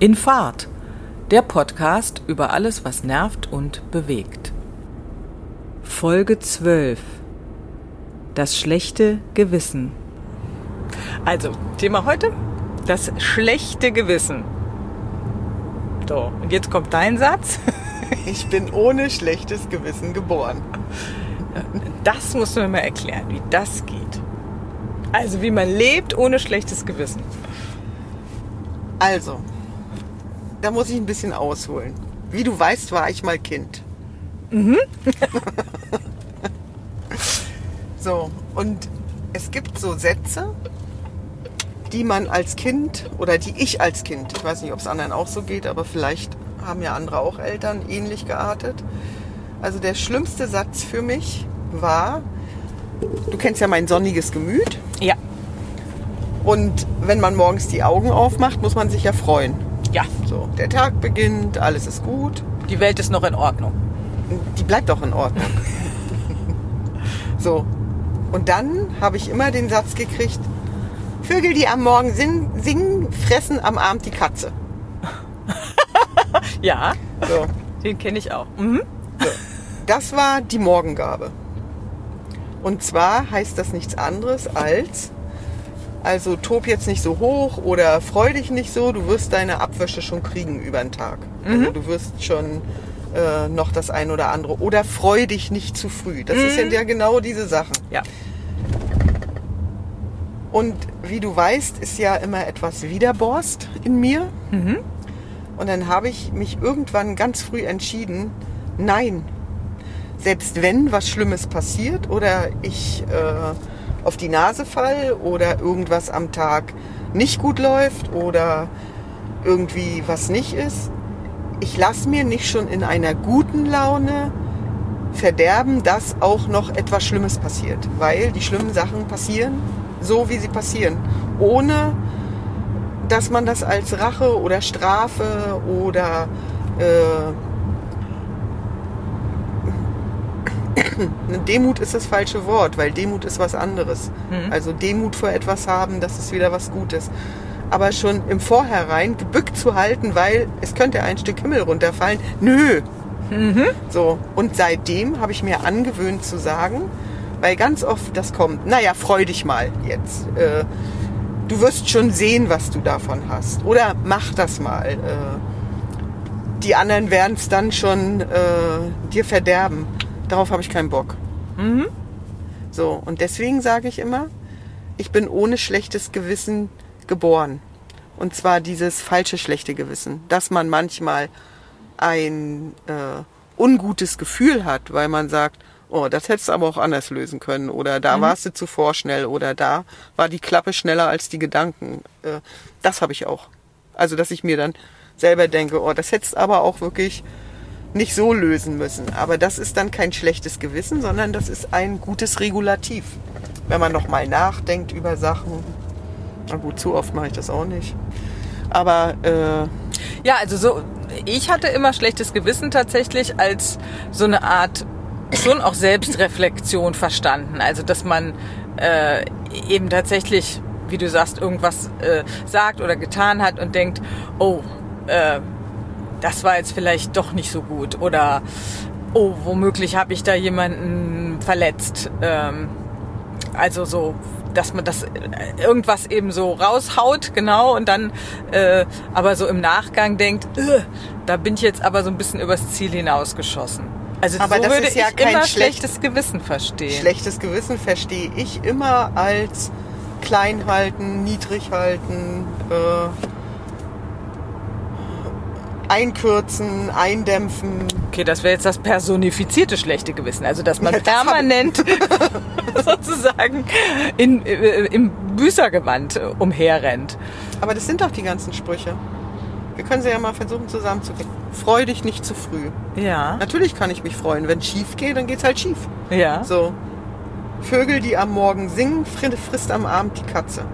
In Fahrt, der Podcast über alles, was nervt und bewegt. Folge 12. Das schlechte Gewissen. Also, Thema heute, das schlechte Gewissen. So, und jetzt kommt dein Satz. Ich bin ohne schlechtes Gewissen geboren. Das musst du mir mal erklären, wie das geht. Also, wie man lebt ohne schlechtes Gewissen. Also, da muss ich ein bisschen ausholen. Wie du weißt, war ich mal Kind. Mhm. so, und es gibt so Sätze, die man als Kind oder die ich als Kind, ich weiß nicht, ob es anderen auch so geht, aber vielleicht haben ja andere auch Eltern ähnlich geartet. Also der schlimmste Satz für mich war, du kennst ja mein sonniges Gemüt. Ja. Und wenn man morgens die Augen aufmacht, muss man sich ja freuen. Ja. So, der Tag beginnt, alles ist gut. Die Welt ist noch in Ordnung. Die bleibt doch in Ordnung. so. Und dann habe ich immer den Satz gekriegt, Vögel, die am Morgen singen, fressen am Abend die Katze. ja, so. den kenne ich auch. Mhm. So. Das war die Morgengabe. Und zwar heißt das nichts anderes als, also tob jetzt nicht so hoch oder freu dich nicht so, du wirst deine Abwäsche schon kriegen über den Tag. Mhm. Also du wirst schon äh, noch das ein oder andere. Oder freu dich nicht zu früh. Das mhm. ist ja genau diese Sachen. Ja. Und wie du weißt, ist ja immer etwas Widerborst in mir. Mhm. Und dann habe ich mich irgendwann ganz früh entschieden, nein, selbst wenn was Schlimmes passiert oder ich äh, auf die Nase fall oder irgendwas am Tag nicht gut läuft oder irgendwie was nicht ist. Ich lasse mir nicht schon in einer guten Laune verderben, dass auch noch etwas Schlimmes passiert, weil die schlimmen Sachen passieren so, wie sie passieren, ohne dass man das als Rache oder Strafe oder äh, Demut ist das falsche Wort, weil Demut ist was anderes. Mhm. Also Demut vor etwas haben, das ist wieder was Gutes. Aber schon im Vorhinein gebückt zu halten, weil es könnte ein Stück Himmel runterfallen. Nö. Mhm. So. Und seitdem habe ich mir angewöhnt zu sagen, weil ganz oft das kommt, naja, freu dich mal jetzt. Äh, du wirst schon sehen, was du davon hast. Oder mach das mal. Äh, die anderen werden es dann schon äh, dir verderben. Darauf habe ich keinen Bock. Mhm. So, und deswegen sage ich immer, ich bin ohne schlechtes Gewissen geboren. Und zwar dieses falsche schlechte Gewissen, dass man manchmal ein äh, ungutes Gefühl hat, weil man sagt, oh, das hättest du aber auch anders lösen können oder da mhm. warst du zu vorschnell oder da war die Klappe schneller als die Gedanken. Äh, das habe ich auch. Also, dass ich mir dann selber denke, oh, das hättest aber auch wirklich nicht so lösen müssen. Aber das ist dann kein schlechtes Gewissen, sondern das ist ein gutes Regulativ. Wenn man nochmal nachdenkt über Sachen. Na gut, zu oft mache ich das auch nicht. Aber äh, ja, also so, ich hatte immer schlechtes Gewissen tatsächlich als so eine Art schon auch Selbstreflexion verstanden. Also dass man äh, eben tatsächlich, wie du sagst, irgendwas äh, sagt oder getan hat und denkt, oh, äh, das war jetzt vielleicht doch nicht so gut oder oh, womöglich habe ich da jemanden verletzt. Ähm, also so, dass man das äh, irgendwas eben so raushaut, genau, und dann äh, aber so im Nachgang denkt, da bin ich jetzt aber so ein bisschen übers Ziel hinausgeschossen. Also aber so das würde ist ja ich kein immer schlechtes Gewissen verstehen. Schlechtes Gewissen verstehe ich immer als klein halten, niedrig halten, äh, einkürzen, eindämpfen. Okay, das wäre jetzt das personifizierte schlechte Gewissen. Also, dass man ja, das permanent sozusagen in, äh, im Büßergewand umherrennt. Aber das sind doch die ganzen Sprüche. Wir können sie ja mal versuchen zusammenzukriegen. Freu dich nicht zu früh. Ja. Natürlich kann ich mich freuen. Wenn es schief geht, dann geht es halt schief. Ja. So. Vögel, die am Morgen singen, frisst am Abend die Katze.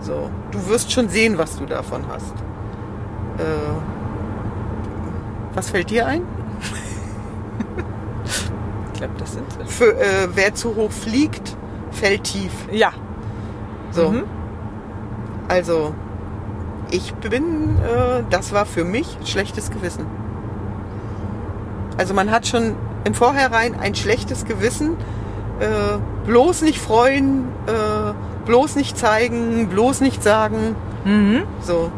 So. Du wirst schon sehen, was du davon hast. Äh, was fällt dir ein? ich glaube, das sind sie. Für, äh, wer zu hoch fliegt, fällt tief. Ja. So. Mhm. Also, ich bin, äh, das war für mich schlechtes Gewissen. Also man hat schon im Vorhinein ein schlechtes Gewissen, äh, bloß nicht freuen, äh, bloß nicht zeigen, bloß nicht sagen. Mhm. So.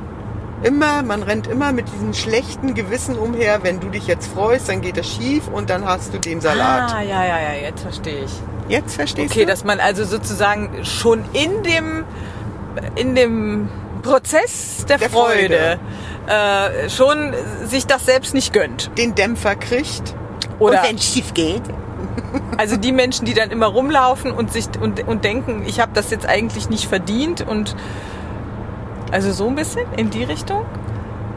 Immer, man rennt immer mit diesem schlechten Gewissen umher. Wenn du dich jetzt freust, dann geht das schief und dann hast du den Salat. Ah, ja, ja, ja, jetzt verstehe ich. Jetzt verstehst Okay, du? dass man also sozusagen schon in dem, in dem Prozess der, Der Freude, Äh, schon sich das selbst nicht gönnt. den Dämpfer kriegt. Oder und wenn es schief geht, also die Menschen, die dann immer rumlaufen und sich und, und denken, ich habe das jetzt eigentlich nicht verdient und also so ein bisschen in die Richtung.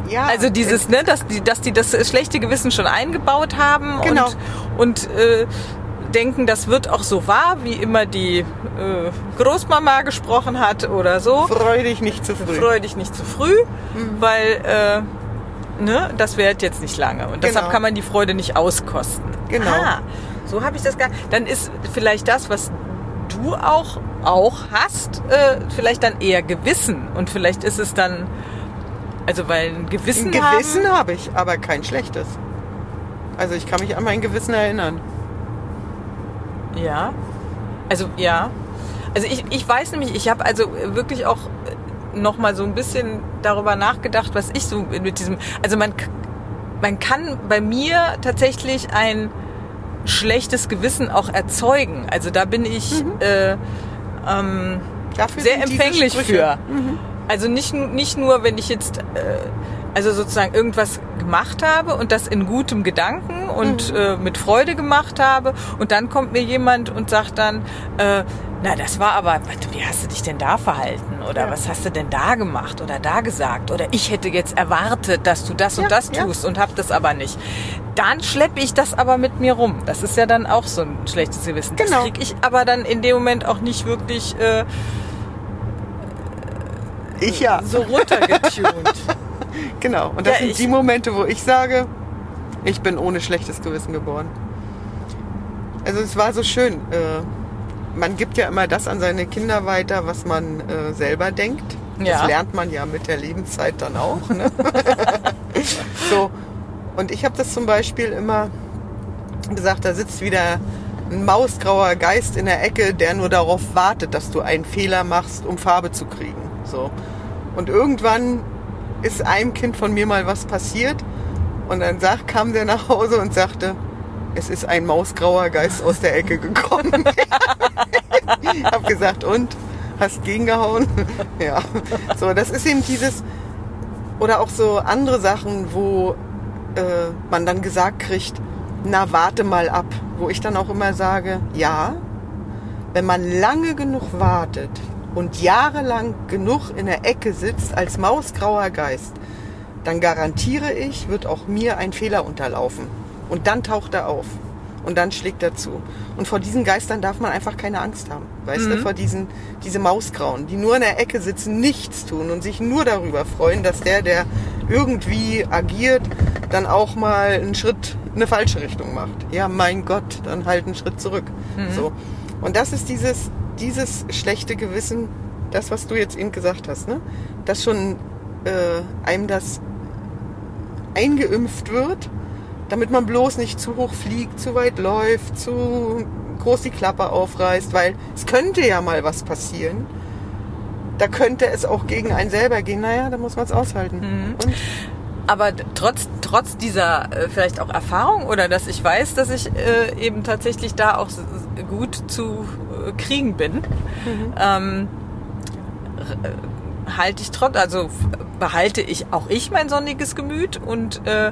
ja. Also dieses, ne, dass die, dass die das schlechte Gewissen schon eingebaut haben Genau. und, und äh, denken, das wird auch so wahr, wie immer die äh, Großmama gesprochen hat oder so. freu dich nicht zu früh. Freu dich nicht zu früh, weil äh, ne, das währt jetzt nicht lange und deshalb Genau. kann man die Freude nicht auskosten. Genau. Ah, so habe ich das gar. Dann ist vielleicht das, was du auch auch hast, äh, vielleicht dann eher Gewissen und vielleicht ist es dann also weil ein Gewissen, Ein Gewissen habe ich, aber kein schlechtes. Also ich kann mich an mein Gewissen erinnern. Ja. Also ja. Also ich, ich weiß nämlich, ich habe also wirklich auch noch mal so ein bisschen darüber nachgedacht, was ich so mit diesem, also man, man kann bei mir tatsächlich ein schlechtes Gewissen auch erzeugen. Also da bin ich äh, ähm, sehr empfänglich für. Also nicht, nicht nur, wenn ich jetzt äh, also sozusagen irgendwas gemacht habe und das in gutem Gedanken und Mhm. äh, mit Freude gemacht habe und dann kommt mir jemand und sagt dann, äh, na das war aber, wie hast du dich denn da verhalten oder Ja. was hast du denn da gemacht oder da gesagt oder ich hätte jetzt erwartet, dass du das Ja, und das ja. tust und hab das aber nicht. Dann schleppe ich das aber mit mir rum. Das ist ja dann auch so ein schlechtes Gewissen. Das Genau. kriege ich aber dann in dem Moment auch nicht wirklich äh, Ich ja. so runtergetunt. Genau. Und das Ja, sind die Momente, wo ich sage, ich bin ohne schlechtes Gewissen geboren. Also es war so schön. Äh, man gibt ja immer das an seine Kinder weiter, was man äh, selber denkt. Ja. Das lernt man ja mit der Lebenszeit dann auch. Ne? so. Und ich habe das zum Beispiel immer gesagt, da sitzt wieder ein mausgrauer Geist in der Ecke, der nur darauf wartet, dass du einen Fehler machst, um Farbe zu kriegen. So. Und irgendwann ist einem Kind von mir mal was passiert und dann sag, kam der nach Hause und sagte, es ist ein mausgrauer Geist aus der Ecke gekommen. ich hab gesagt, und? Hast gegengehauen? ja. So, das ist eben dieses, oder auch so andere Sachen, wo äh, man dann gesagt kriegt, na warte mal ab. Wo ich dann auch immer sage, ja, wenn man lange genug wartet und jahrelang genug in der Ecke sitzt als mausgrauer Geist, dann garantiere ich, wird auch mir ein Fehler unterlaufen. Und dann taucht er auf. Und dann schlägt er zu. Und vor diesen Geistern darf man einfach keine Angst haben. Weißt du, vor diesen, diese Mausgrauen, die nur in der Ecke sitzen, nichts tun und sich nur darüber freuen, dass der, der irgendwie agiert, dann auch mal einen Schritt in eine falsche Richtung macht. Ja, mein Gott, dann halt einen Schritt zurück. So. Und das ist dieses, dieses schlechte Gewissen, das, was du jetzt eben gesagt hast, ne? Dass schon äh, einem das eingeimpft wird, damit man bloß nicht zu hoch fliegt, zu weit läuft, zu groß die Klappe aufreißt, weil es könnte ja mal was passieren. Da könnte es auch gegen einen selber gehen. Naja, da muss man es aushalten. Und Aber trotz, trotz dieser äh, vielleicht auch Erfahrung oder dass ich weiß, dass ich äh, eben tatsächlich da auch gut zu äh, kriegen bin, ähm, r- äh, halte ich trotz, also behalte ich auch ich mein sonniges Gemüt und äh,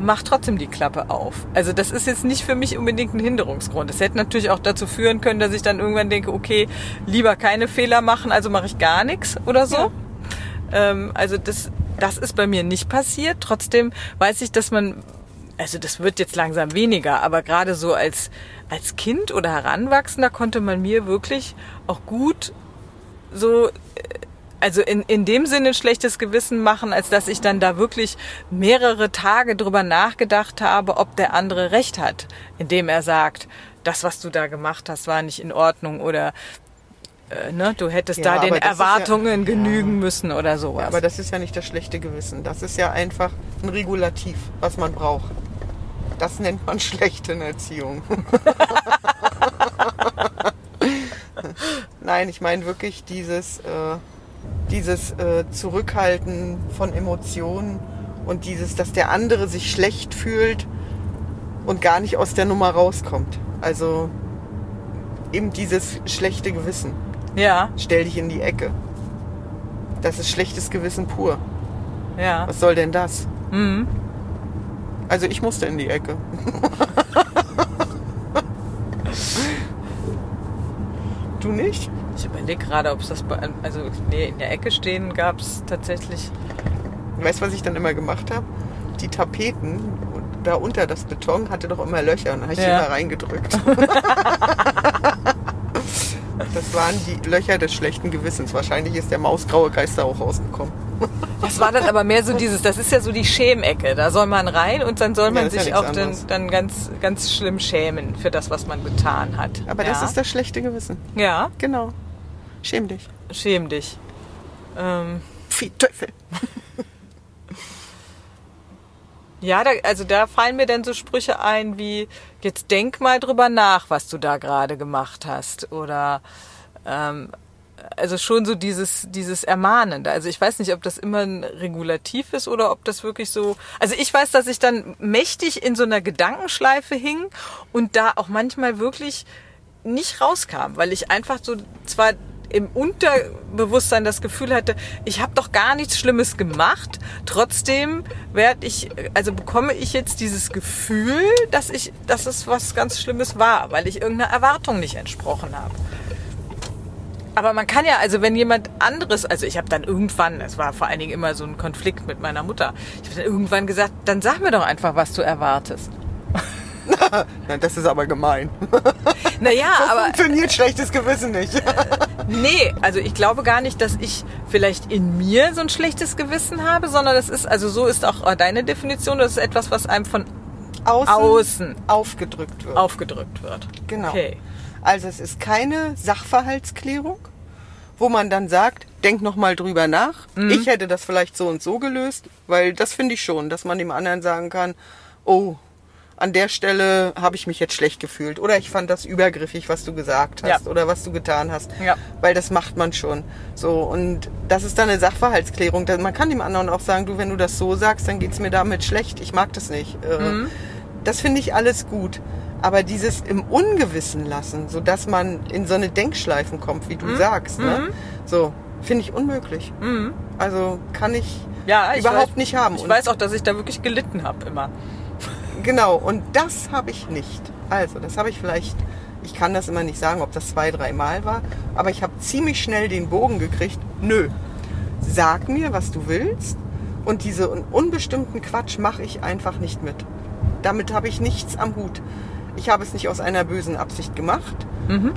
mach trotzdem die Klappe auf. Also das ist jetzt nicht für mich unbedingt ein Hinderungsgrund. Es hätte natürlich auch dazu führen können, dass ich dann irgendwann denke, okay, lieber keine Fehler machen, also mache ich gar nichts oder so. Ja. Ähm, also das, das ist bei mir nicht passiert. Trotzdem weiß ich, dass man, also das wird jetzt langsam weniger, aber gerade so als, als Kind oder Heranwachsender konnte man mir wirklich auch gut so, äh, also in, in dem Sinne ein schlechtes Gewissen machen, als dass ich dann da wirklich mehrere Tage drüber nachgedacht habe, ob der andere recht hat, indem er sagt, das, was du da gemacht hast, war nicht in Ordnung oder äh, ne, du hättest Ja, da den ist ja- Erwartungen genügen müssen oder sowas. Aber das ist ja nicht das schlechte Gewissen. Das ist ja einfach ein Regulativ, was man braucht. Das nennt man schlechte Erziehung. Nein, ich meine wirklich dieses, äh, dieses äh, Zurückhalten von Emotionen und dieses, dass der andere sich schlecht fühlt und gar nicht aus der Nummer rauskommt. Also eben dieses schlechte Gewissen. ja, Stell dich in die Ecke. Das ist schlechtes Gewissen pur. ja. Was soll denn das? Mhm. Also ich musste in die Ecke. du nicht? Ich überlege gerade, ob es das bei, also nee, in der Ecke stehen gab es tatsächlich. Weißt du, was ich dann immer gemacht habe? Die Tapeten da unter das Beton hatte doch immer Löcher und da habe ich die Ja. immer reingedrückt. das waren die Löcher des schlechten Gewissens. Wahrscheinlich ist der mausgraue Geist da auch rausgekommen. Das war dann aber mehr so dieses, das ist ja so die Schämecke. Da soll man rein und dann soll man ja sich nichts auch dann, dann ganz, ganz schlimm schämen für das, was man getan hat. Aber ja. das ist das schlechte Gewissen. Ja, Genau. Schäm dich. schäm dich. Ähm, Pfui, Teufel. ja, da, also da fallen mir dann so Sprüche ein wie, jetzt denk mal drüber nach, was du da gerade gemacht hast. Oder ähm, also schon so dieses, dieses Ermahnende. Also ich weiß nicht, ob das immer ein Regulativ ist oder ob das wirklich so. Also ich weiß, dass ich dann mächtig in so einer Gedankenschleife hing und da auch manchmal wirklich nicht rauskam, weil ich einfach so zwar im Unterbewusstsein das Gefühl hatte, ich habe doch gar nichts Schlimmes gemacht. Trotzdem werde ich, also bekomme ich jetzt dieses Gefühl, dass ich, dass es was ganz Schlimmes war, weil ich irgendeiner Erwartung nicht entsprochen habe. Aber man kann ja, also wenn jemand anderes, also ich habe dann irgendwann, es war vor allen Dingen immer so ein Konflikt mit meiner Mutter, ich habe dann irgendwann gesagt, dann sag mir doch einfach, was du erwartest. Na, das ist aber gemein. Naja, So aber funktioniert schlechtes Gewissen nicht. nee, also ich glaube gar nicht, dass ich vielleicht in mir so ein schlechtes Gewissen habe, sondern das ist, also so ist auch deine Definition, das ist etwas, was einem von Außen, Außen. aufgedrückt wird. aufgedrückt wird. Genau. Okay. Also es ist keine Sachverhaltsklärung, wo man dann sagt, denk noch mal drüber nach. Mhm. Ich hätte das vielleicht so und so gelöst, weil das finde ich schon, dass man dem anderen sagen kann, oh, an der Stelle habe ich mich jetzt schlecht gefühlt oder ich fand das übergriffig, was du gesagt hast Ja. oder was du getan hast, Ja. weil das macht man schon. So und das ist dann eine Sachverhaltsklärung. Man kann dem anderen auch sagen, du, wenn du das so sagst, dann geht's mir damit schlecht. Ich mag das nicht. Äh, Mhm. Das finde ich alles gut. Aber dieses im Ungewissen lassen, so dass man in so eine Denkschleifen kommt, wie du sagst, ne? so finde ich unmöglich. Mhm. Also kann ich Ja, ich überhaupt weiß, nicht haben. Ich Und weiß auch, dass ich da wirklich gelitten habe immer. Genau, und das habe ich nicht. Also, das habe ich vielleicht, ich kann das immer nicht sagen, ob das zwei, dreimal war, aber ich habe ziemlich schnell den Bogen gekriegt. Nö, sag mir, was du willst und diese un- unbestimmten Quatsch mache ich einfach nicht mit. Damit habe ich nichts am Hut. Ich habe es nicht aus einer bösen Absicht gemacht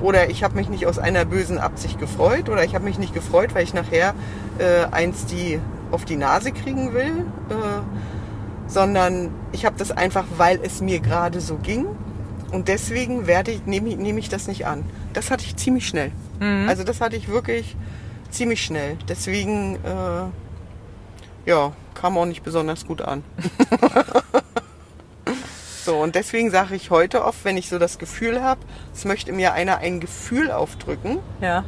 oder ich habe mich nicht aus einer bösen Absicht gefreut oder ich habe mich nicht gefreut, weil ich nachher äh, eins die auf die Nase kriegen will. Äh, sondern ich habe das einfach, weil es mir gerade so ging. Und deswegen werde ich, nehme ich, nehme ich das nicht an. Das hatte ich ziemlich schnell. Also das hatte ich wirklich ziemlich schnell. Deswegen, äh, ja, kam auch nicht besonders gut an. so, und deswegen sage ich heute oft, wenn ich so das Gefühl habe, es möchte mir einer ein Gefühl aufdrücken, Ja.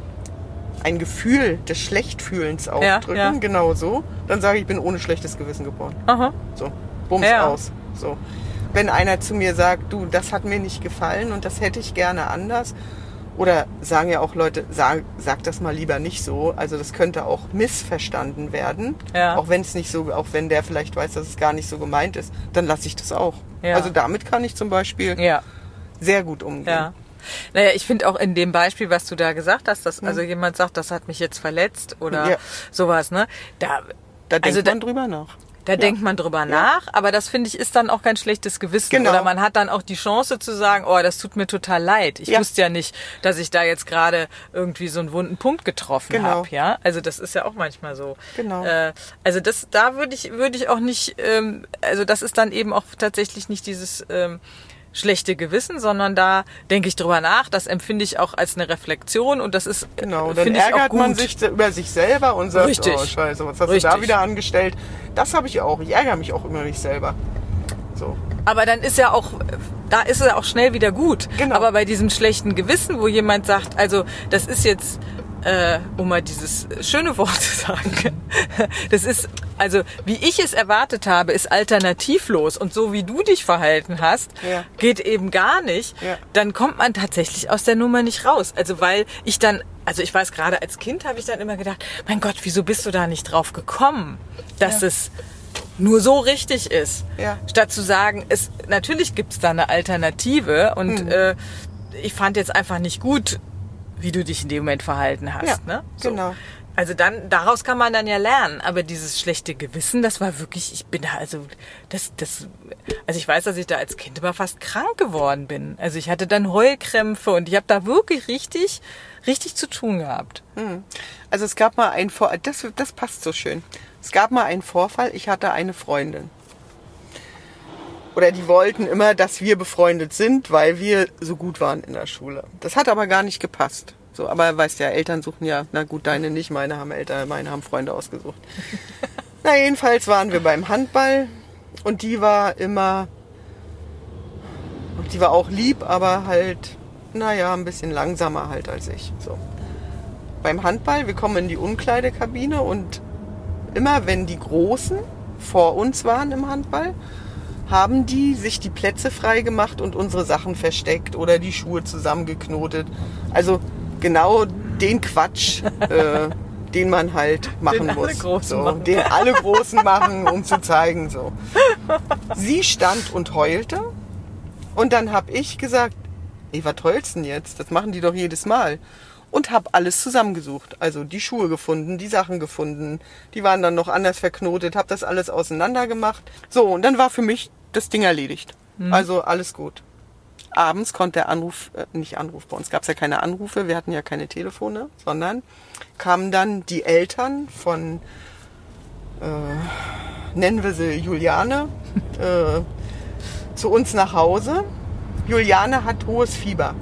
ein Gefühl des Schlechtfühlens Ja, aufdrücken, ja. genau so, dann sage ich, ich bin ohne schlechtes Gewissen geboren. Aha. So, bums Ja. aus. So. Wenn einer zu mir sagt, du, das hat mir nicht gefallen und das hätte ich gerne anders, oder sagen ja auch Leute, sag, sag das mal lieber nicht so. Also das könnte auch missverstanden werden. Ja. Auch wenn es nicht so, auch wenn der vielleicht weiß, dass es gar nicht so gemeint ist, dann lasse ich das auch. Ja. Also damit kann ich zum Beispiel sehr gut umgehen. Ja. Naja, ich finde auch in dem Beispiel, was du da gesagt hast, dass Mhm. also jemand sagt, das hat mich jetzt verletzt oder Ja. sowas, ne? Da, Da denkt also da, man drüber nach. Da denkt man drüber nach, aber das finde ich ist dann auch kein schlechtes Gewissen. Genau. Oder man hat dann auch die Chance zu sagen, oh, das tut mir total leid. Ich Ja. wusste ja nicht, dass ich da jetzt gerade irgendwie so einen wunden Punkt getroffen Genau. habe. Ja, also das ist ja auch manchmal so. Genau. Äh, also das, da würde ich, würde ich auch nicht, ähm, also das ist dann eben auch tatsächlich nicht dieses ähm, schlechte Gewissen, sondern da denke ich drüber nach, das empfinde ich auch als eine Reflexion und das ist Genau, dann ärgert man sich über sich selber und sagt, Richtig. oh scheiße, was hast Richtig. du da wieder angestellt? Das habe ich auch. Ich ärgere mich auch über mich selber. So. Aber dann ist ja auch, da ist es auch schnell wieder gut. Genau. Aber bei diesem schlechten Gewissen, wo jemand sagt, also das ist jetzt, äh, um mal dieses schöne Wort zu sagen, das ist, also wie ich es erwartet habe, ist alternativlos. Und so wie du dich verhalten hast, Ja. geht eben gar nicht. Ja. Dann kommt man tatsächlich aus der Nummer nicht raus. Also weil ich dann, also ich weiß gerade als Kind habe ich dann immer gedacht, mein Gott, wieso bist du da nicht drauf gekommen, dass Ja. es nur so richtig ist. Ja. Statt zu sagen, es natürlich gibt's da eine Alternative und Mhm. äh, ich fand jetzt einfach nicht gut, wie du dich in dem Moment verhalten hast. Ja, ne? genau. Also dann, daraus kann man dann ja lernen. Aber dieses schlechte Gewissen, das war wirklich, ich bin da also, das, das, also ich weiß, dass ich da als Kind immer fast krank geworden bin. Also ich hatte dann Heulkrämpfe und ich habe da wirklich richtig, richtig zu tun gehabt. Also es gab mal einen Vor das, das passt so schön. Es gab mal einen Vorfall, ich hatte eine Freundin. Oder die wollten immer, dass wir befreundet sind, weil wir so gut waren in der Schule. Das hat aber gar nicht gepasst. So, aber weißt ja, Eltern suchen ja, na gut, deine nicht, meine haben Eltern, meine haben Freunde ausgesucht. na, jedenfalls waren wir beim Handball und die war immer, die war auch lieb, aber halt, naja, ein bisschen langsamer halt als ich. So beim Handball, wir kommen in die Umkleidekabine und immer wenn die Großen vor uns waren im Handball, haben die sich die Plätze frei gemacht und unsere Sachen versteckt oder die Schuhe zusammengeknotet. Also genau den Quatsch, äh, den man halt machen Den alle muss. Großen so, machen. Den alle Großen machen, um zu zeigen. So. Sie stand und heulte und dann habe ich gesagt, ey, was heulst denn jetzt? Das machen die doch jedes Mal. Und habe alles zusammengesucht. Also die Schuhe gefunden, die Sachen gefunden. Die waren dann noch anders verknotet, habe das alles auseinander gemacht. So, und dann war für mich das Ding erledigt. Also alles gut. Abends konnte der Anruf, äh, nicht Anruf, bei uns gab es ja keine Anrufe, wir hatten ja keine Telefone, sondern kamen dann die Eltern von, äh, nennen wir sie Juliane, äh, zu uns nach Hause. Juliane hat hohes Fieber.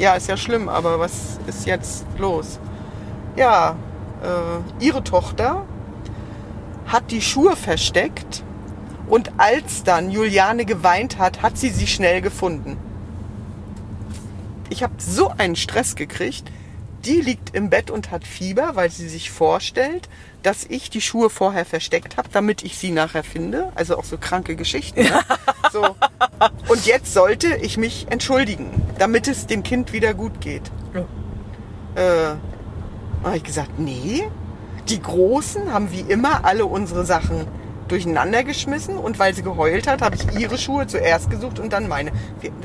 Ja, ist ja schlimm, aber was ist jetzt los? Ja, äh, ihre Tochter hat die Schuhe versteckt und als dann Juliane geweint hat, hat sie sie schnell gefunden. Ich habe so einen Stress gekriegt. Die liegt im Bett und hat Fieber, weil sie sich vorstellt, dass ich die Schuhe vorher versteckt habe, damit ich sie nachher finde. Also auch so kranke Geschichten. Ne? So. Und jetzt sollte ich mich entschuldigen, damit es dem Kind wieder gut geht. Äh, habe ich gesagt, nee, die Großen haben wie immer alle unsere Sachen durcheinander geschmissen und weil sie geheult hat, habe ich ihre Schuhe zuerst gesucht und dann meine.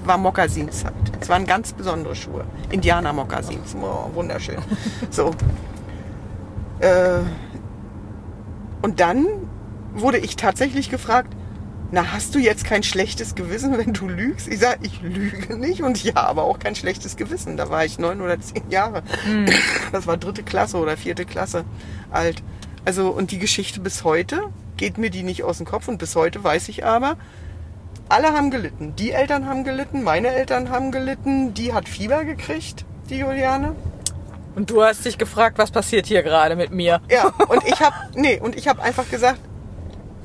War Mokasinszeit. Es waren ganz besondere Schuhe. Indianer-Mokassins. Oh, wunderschön. So. Äh, und dann wurde ich tatsächlich gefragt, na, hast du jetzt kein schlechtes Gewissen, wenn du lügst? Ich sage, ich lüge nicht und ich habe auch kein schlechtes Gewissen. Da war ich neun oder zehn Jahre. Das war dritte Klasse oder vierte Klasse alt. Also, und die Geschichte bis heute geht mir die nicht aus dem Kopf und bis heute weiß ich aber, alle haben gelitten. Die Eltern haben gelitten, meine Eltern haben gelitten, die hat Fieber gekriegt, die Juliane. Und du hast dich gefragt, was passiert hier gerade mit mir? Ja, und ich habe nee, und ich habe einfach gesagt,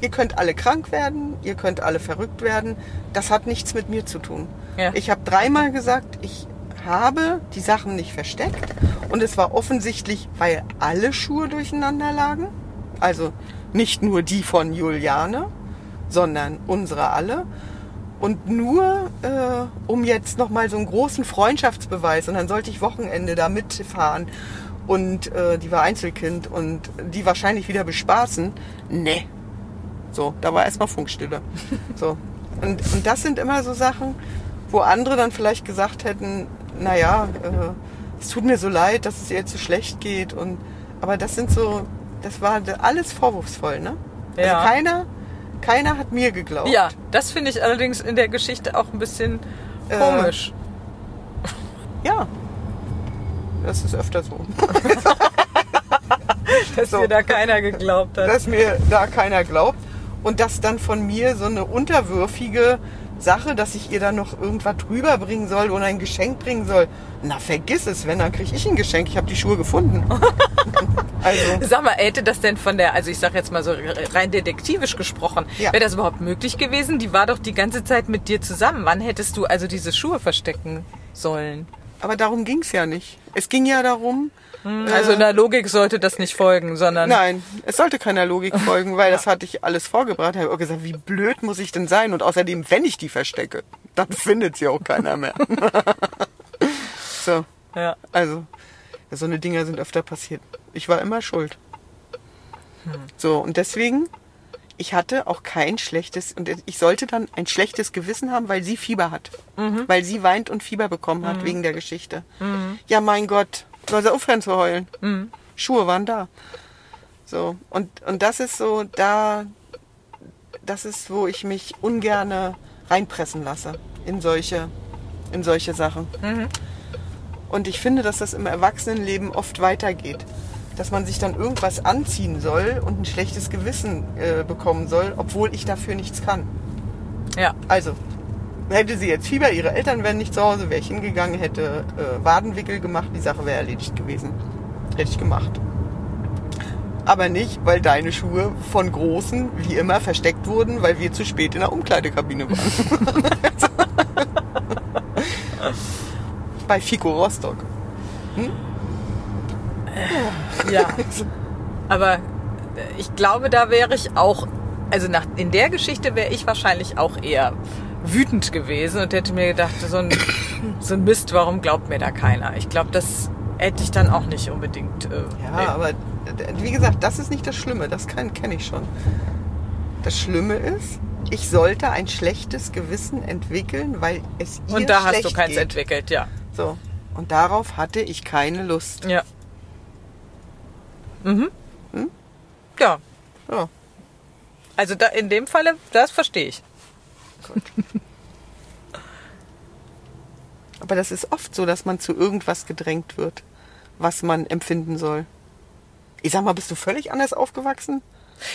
ihr könnt alle krank werden, ihr könnt alle verrückt werden, das hat nichts mit mir zu tun. Ja. Ich habe dreimal gesagt, ich habe die Sachen nicht versteckt und es war offensichtlich, weil alle Schuhe durcheinander lagen, also nicht nur die von Juliane, sondern unsere alle. Und nur äh, um jetzt nochmal so einen großen Freundschaftsbeweis und dann sollte ich Wochenende da mitfahren und äh, die war Einzelkind und die wahrscheinlich wieder bespaßen. Nee. So, da war erstmal Funkstille. So. Und, und das sind immer so Sachen, wo andere dann vielleicht gesagt hätten, naja, äh, es tut mir so leid, dass es ihr so schlecht geht. Und, aber das sind so, das war alles vorwurfsvoll, ne? Ja. Also keiner, keiner hat mir geglaubt. Ja, das finde ich allerdings in der Geschichte auch ein bisschen Äh, komisch. Ja. Das ist öfter so. dass so. dir da keiner geglaubt hat. dass mir da keiner glaubt und dass dann von mir so eine unterwürfige Sache, dass ich ihr dann noch irgendwas drüber bringen soll oder ein Geschenk bringen soll. Na, vergiss es, wenn, dann kriege ich ein Geschenk. Ich habe die Schuhe gefunden. also. Sag mal, hätte das denn von der, also ich sage jetzt mal so rein detektivisch gesprochen, ja. wäre das überhaupt möglich gewesen? Die war doch die ganze Zeit mit dir zusammen. Wann hättest du also diese Schuhe verstecken sollen? Aber darum ging es ja nicht. Es ging ja darum, hm. Also in der Logik sollte das nicht folgen, sondern. Nein, es sollte keiner Logik folgen, weil das hatte ich alles vorgebracht. Ich habe auch gesagt, wie blöd muss ich denn sein? Und außerdem, wenn ich die verstecke, dann findet sie auch keiner mehr. so. Ja. Also, so eine Dinger sind öfter passiert. Ich war immer schuld. Hm. So, und deswegen, ich hatte auch kein schlechtes, und ich sollte dann ein schlechtes Gewissen haben, weil sie Fieber hat. Mhm. Weil sie weint und Fieber bekommen hat mhm. wegen der Geschichte. Mhm. Ja, mein Gott, soll sie aufhören zu heulen. Mhm. Schuhe waren da. So, und, und das ist so, da, das ist, wo ich mich ungerne reinpressen lasse in solche, in solche Sachen. Mhm. Und ich finde, dass das im Erwachsenenleben oft weitergeht. Dass man sich dann irgendwas anziehen soll und ein schlechtes Gewissen äh, bekommen soll, obwohl ich dafür nichts kann. Ja. Also, hätte sie jetzt Fieber, ihre Eltern wären nicht zu Hause, wäre ich hingegangen, hätte äh, Wadenwickel gemacht, die Sache wäre erledigt gewesen. Hätte ich gemacht. Aber nicht, weil deine Schuhe von Großen, wie immer, versteckt wurden, weil wir zu spät in der Umkleidekabine waren. Bei Fico Rostock. Hm? Ja. Aber ich glaube, da wäre ich auch, also nach, in der Geschichte wäre ich wahrscheinlich auch eher wütend gewesen und hätte mir gedacht, so ein, so ein Mist, warum glaubt mir da keiner? Ich glaube, das hätte ich dann auch nicht unbedingt. Äh, ja, nee. aber wie gesagt, das ist nicht das Schlimme, das kenne ich schon. Das Schlimme ist, ich sollte ein schlechtes Gewissen entwickeln, weil es ihr Und da hast du keins geht. entwickelt, ja. So. Und darauf hatte ich keine Lust. Ja. Mhm. Hm? Ja. ja. Also da, in dem Falle, das verstehe ich. Gut. Aber das ist oft so, dass man zu irgendwas gedrängt wird, was man empfinden soll. Ich sag mal, bist du völlig anders aufgewachsen?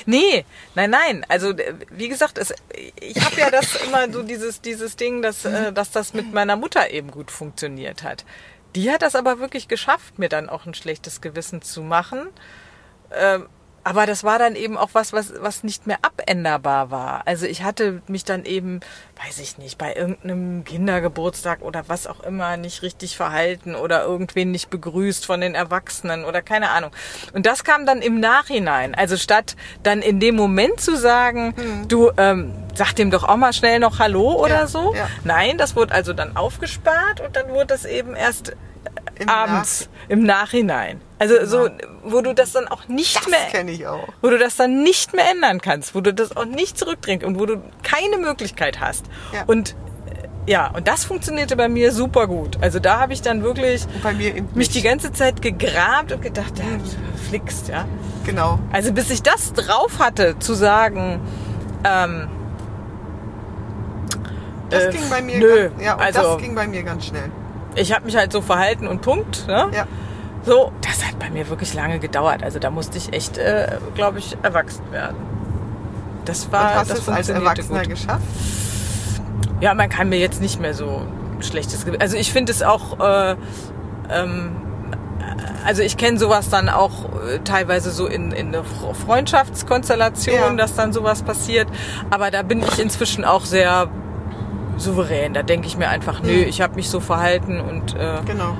Nee, nein, nein. Also wie gesagt, es, ich habe ja das immer so dieses dieses Ding, dass äh, dass das mit meiner Mutter eben gut funktioniert hat. Die hat das aber wirklich geschafft, mir dann auch ein schlechtes Gewissen zu machen. Ähm, aber das war dann eben auch was, was, was nicht mehr abänderbar war. Also ich hatte mich dann eben, weiß ich nicht, bei irgendeinem Kindergeburtstag oder was auch immer nicht richtig verhalten oder irgendwen nicht begrüßt von den Erwachsenen oder keine Ahnung. Und das kam dann im Nachhinein. Also statt dann in dem Moment zu sagen, mhm. du ähm, sag dem doch auch mal schnell noch Hallo oder ja, so. Ja. Nein, das wurde also dann aufgespart und dann wurde das eben erst im abends Nach im Nachhinein. Also genau. so, wo du das dann auch nicht das mehr, auch, wo du das dann nicht mehr ändern kannst, wo du das auch nicht zurückdrängst und wo du keine Möglichkeit hast. Ja. Und äh, ja, und das funktionierte bei mir super gut. Also da habe ich dann wirklich mich die ganze Zeit gegrabt und gedacht, ja, flickst, ja. Genau. Also bis ich das drauf hatte, zu sagen, ähm, das äh, ging bei mir nö, ganz, ja, also, das ging bei mir ganz schnell ich habe mich halt so verhalten und Punkt. Ne? Ja. So, das hat bei mir wirklich lange gedauert. Also da musste ich echt, äh, glaube ich, erwachsen werden. Das war und hast das es als Erwachsener gut. geschafft? Ja, man kann mir jetzt nicht mehr so schlechtes. Also ich finde es auch. Äh, ähm, also ich kenne sowas dann auch äh, teilweise so in, in eine Freundschaftskonstellation, ja. dass dann sowas passiert. Aber da bin ich inzwischen auch sehr souverän. Da denke ich mir einfach, nö, ich habe mich so verhalten und äh, genau.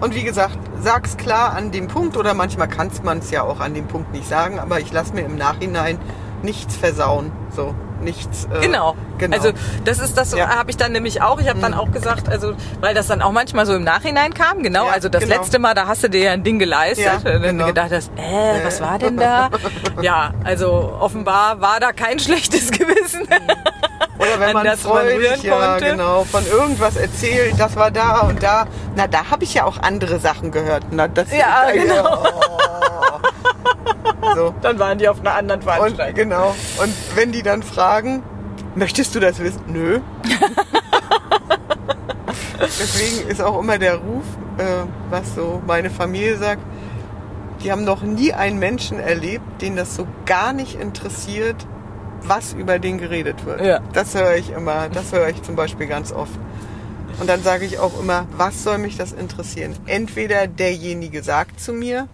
Und wie gesagt, sag's klar an dem Punkt oder manchmal kann man es ja auch an dem Punkt nicht sagen, aber ich lasse mir im Nachhinein nichts versauen. So, nichts. Äh, genau. genau. Also das ist das, ja. habe ich dann nämlich auch. Ich habe dann mhm. auch gesagt, also weil das dann auch manchmal so im Nachhinein kam. Genau. Ja, also das genau. letzte Mal, da hast du dir ja ein Ding geleistet ja, und dann genau. gedacht hast, äh, was war denn da? ja, also offenbar war da kein schlechtes Gewissen. Oder wenn man das freudig, ja, genau, von irgendwas erzählt, das war da und da. Na, da habe ich ja auch andere Sachen gehört. Na, das ja, genau. Oh. So. Dann waren die auf einer anderen Veranstaltung. Und, genau. Und wenn die dann fragen, möchtest du das wissen? Nö. Deswegen ist auch immer der Ruf, äh, was so meine Familie sagt, die haben noch nie einen Menschen erlebt, den das so gar nicht interessiert, was über den geredet wird. Ja. Das höre ich immer, das höre ich zum Beispiel ganz oft. Und dann sage ich auch immer, was soll mich das interessieren? Entweder derjenige sagt zu mir,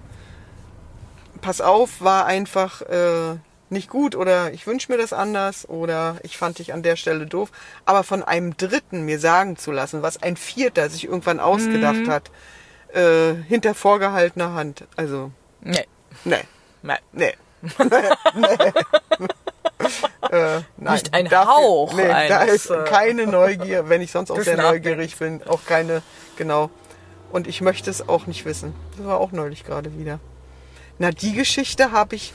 pass auf, war einfach äh, nicht gut oder ich wünsche mir das anders oder ich fand dich an der Stelle doof. Aber von einem Dritten mir sagen zu lassen, was ein Vierter sich irgendwann ausgedacht hat, äh, hinter vorgehaltener Hand. Also, Nee. nee, Nein. nee. nee. äh, nein, Nicht ein Hauch Nee, da eines, ist äh, keine Neugier, wenn ich sonst auch sehr neugierig bin. Auch keine, genau. Und ich möchte es auch nicht wissen. Das war auch neulich gerade wieder. Na, die Geschichte habe ich,